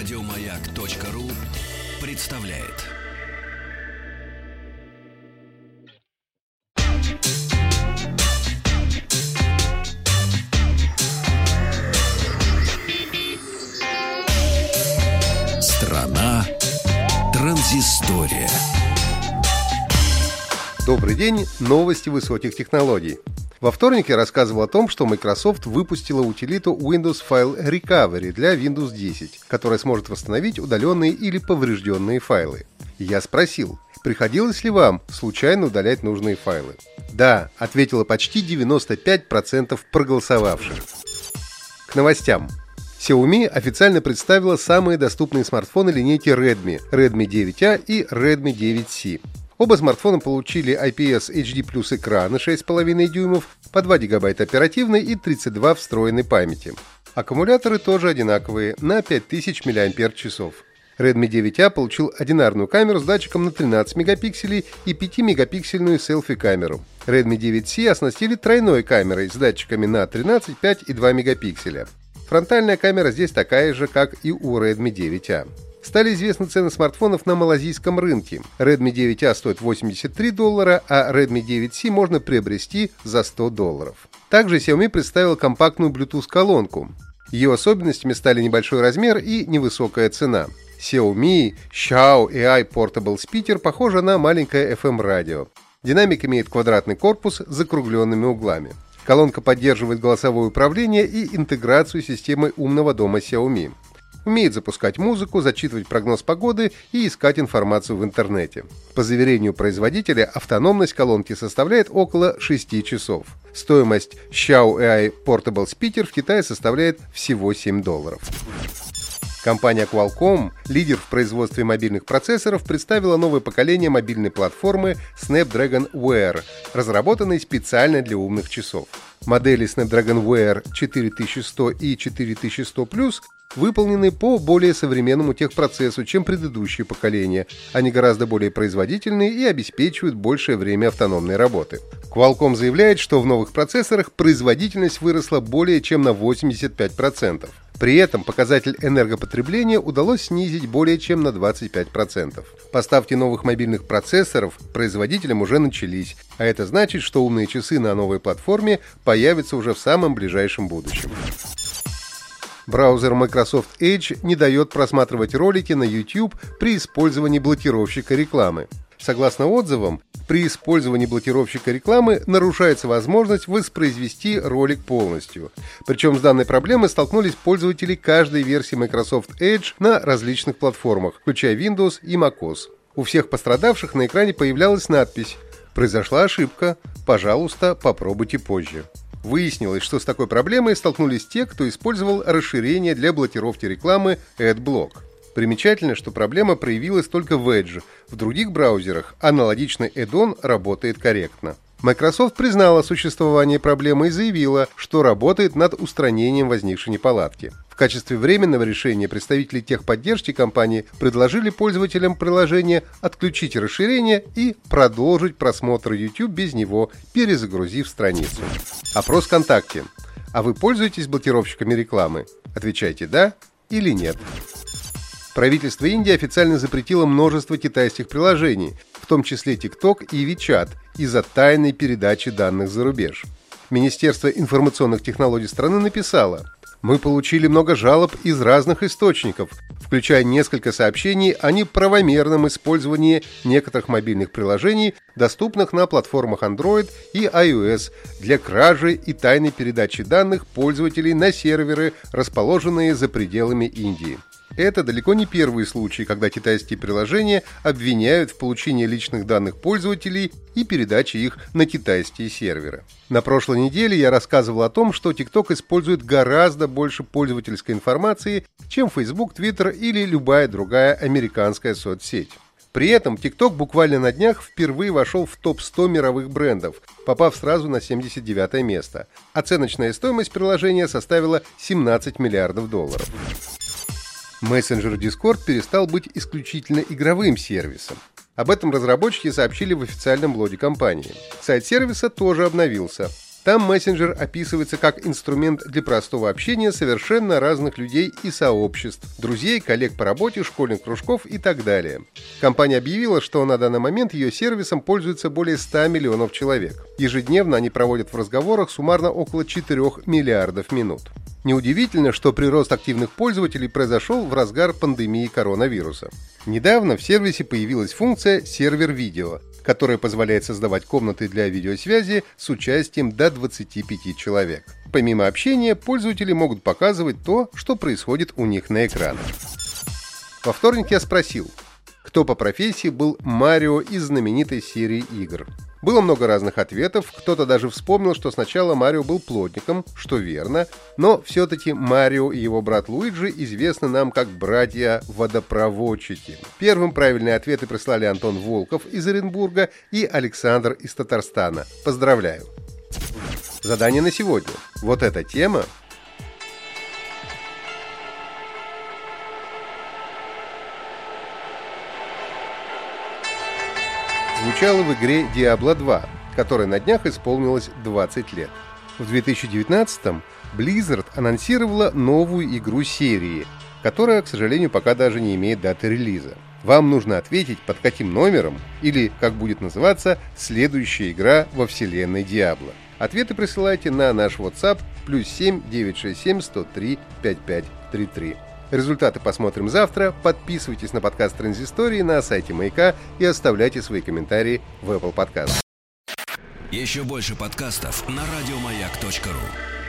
Радиомаяк.ру представляет. Страна транзистория. Добрый день, новости высоких технологий. Во вторник я рассказывал о том, что Microsoft выпустила утилиту Windows File Recovery для Windows 10, которая сможет восстановить удаленные или поврежденные файлы. Я спросил, приходилось ли вам случайно удалять нужные файлы? Да, ответило почти 95% проголосовавших. К новостям. Xiaomi официально представила самые доступные смартфоны линейки Redmi, Redmi 9A и Redmi 9C. Оба смартфона получили IPS HD Plus экраны 6,5 дюймов, по 2 гигабайта оперативной и 32 встроенной памяти. Аккумуляторы тоже одинаковые, на 5000 мАч. Redmi 9A получил одинарную камеру с датчиком на 13 мегапикселей и 5-мегапиксельную селфи-камеру. Redmi 9C оснастили тройной камерой с датчиками на 13, 5 и 2 мегапикселя. Фронтальная камера здесь такая же, как и у Redmi 9A. Стали известны цены смартфонов на малазийском рынке. Redmi 9A стоит 83 доллара, а Redmi 9C можно приобрести за 100 долларов. Также Xiaomi представил компактную Bluetooth-колонку. Ее особенностями стали небольшой размер и невысокая цена. Xiaomi Xiao AI Portable Speaker похожа на маленькое FM-радио. Динамик имеет квадратный корпус с закругленными углами. Колонка поддерживает голосовое управление и интеграцию с системой умного дома Xiaomi. Умеет запускать музыку, зачитывать прогноз погоды и искать информацию в интернете. По заверению производителя, автономность колонки составляет около 6 часов. Стоимость Xiao AI Portable Speaker в Китае составляет всего 7 долларов. Компания Qualcomm, лидер в производстве мобильных процессоров, представила новое поколение мобильной платформы Snapdragon Wear, разработанной специально для умных часов. Модели Snapdragon Wear 4100 и 4100 Plus выполнены по более современному техпроцессу, чем предыдущие поколения. Они гораздо более производительные и обеспечивают большее время автономной работы. Qualcomm заявляет, что в новых процессорах производительность выросла более чем на 85%. При этом показатель энергопотребления удалось снизить более чем на 25%. Поставки новых мобильных процессоров производителям уже начались, а это значит, что умные часы на новой платформе появятся уже в самом ближайшем будущем. Браузер Microsoft Edge не дает просматривать ролики на YouTube при использовании блокировщика рекламы. Согласно отзывам, при использовании блокировщика рекламы нарушается возможность воспроизвести ролик полностью. Причем с данной проблемой столкнулись пользователи каждой версии Microsoft Edge на различных платформах, включая Windows и macOS. У всех пострадавших на экране появлялась надпись «Произошла ошибка. Пожалуйста, попробуйте позже». Выяснилось, что с такой проблемой столкнулись те, кто использовал расширение для блокировки рекламы AdBlock. Примечательно, что проблема проявилась только в Edge. В других браузерах аналогичный add работает корректно. Microsoft признала существование проблемы и заявила, что работает над устранением возникшей неполадки. Качестве временного решения представители техподдержки компании предложили пользователям приложения отключить расширение и продолжить просмотр YouTube без него, перезагрузив страницу. Опрос ВКонтакте. А вы пользуетесь блокировщиками рекламы? Отвечайте «да» или «нет». Правительство Индии официально запретило множество китайских приложений, в том числе TikTok и WeChat, из-за тайной передачи данных за рубеж. Министерство информационных технологий страны написало, мы получили много жалоб из разных источников, включая несколько сообщений о неправомерном использовании некоторых мобильных приложений, доступных на платформах Android и iOS, для кражи и тайной передачи данных пользователей на серверы, расположенные за пределами Индии. Это далеко не первый случай, когда китайские приложения обвиняют в получении личных данных пользователей и передаче их на китайские серверы. На прошлой неделе я рассказывал о том, что TikTok использует гораздо больше пользовательской информации, чем Facebook, Twitter или любая другая американская соцсеть. При этом TikTok буквально на днях впервые вошел в топ-100 мировых брендов, попав сразу на 79 место. Оценочная стоимость приложения составила 17 миллиардов долларов. Мессенджер Discord перестал быть исключительно игровым сервисом. Об этом разработчики сообщили в официальном блоге компании. Сайт сервиса тоже обновился. Там мессенджер описывается как инструмент для простого общения совершенно разных людей и сообществ, друзей, коллег по работе, школьных кружков и так далее. Компания объявила, что на данный момент ее сервисом пользуется более 100 миллионов человек. Ежедневно они проводят в разговорах суммарно около 4 миллиардов минут. Неудивительно, что прирост активных пользователей произошел в разгар пандемии коронавируса. Недавно в сервисе появилась функция «сервер-видео», которая позволяет создавать комнаты для видеосвязи с участием до 25 человек. Помимо общения, пользователи могут показывать то, что происходит у них на экранах. Во вторник я спросил, кто по профессии был Марио из знаменитой серии игр. Было много разных ответов, кто-то даже вспомнил, что сначала Марио был плотником, что верно, но все-таки Марио и его брат Луиджи известны нам как братья-водопроводчики. Первым правильные ответы прислали Антон Волков из Оренбурга и Александр из Татарстана. Поздравляю! Задание на сегодня. Вот эта тема звучала в игре Diablo 2, которой на днях исполнилось 20 лет. В 2019-м Blizzard анонсировала новую игру серии, которая, к сожалению, пока даже не имеет даты релиза. Вам нужно ответить, под каким номером, или, как будет называться, следующая игра во вселенной Diablo. Ответы присылайте на наш WhatsApp плюс 7 967 103 5533. Результаты посмотрим завтра. Подписывайтесь на подкаст Транзистории на сайте Маяка и оставляйте свои комментарии в Apple Podcast. Еще больше подкастов на радиомаяк.ру